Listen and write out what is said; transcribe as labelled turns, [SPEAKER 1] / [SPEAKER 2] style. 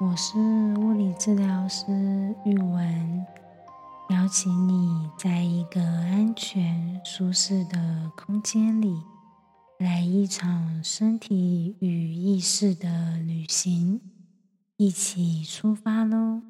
[SPEAKER 1] 我是物理治疗师玉文，邀请你在一个安全、舒适的空间里，来一场身体与意识的旅行，一起出发喽！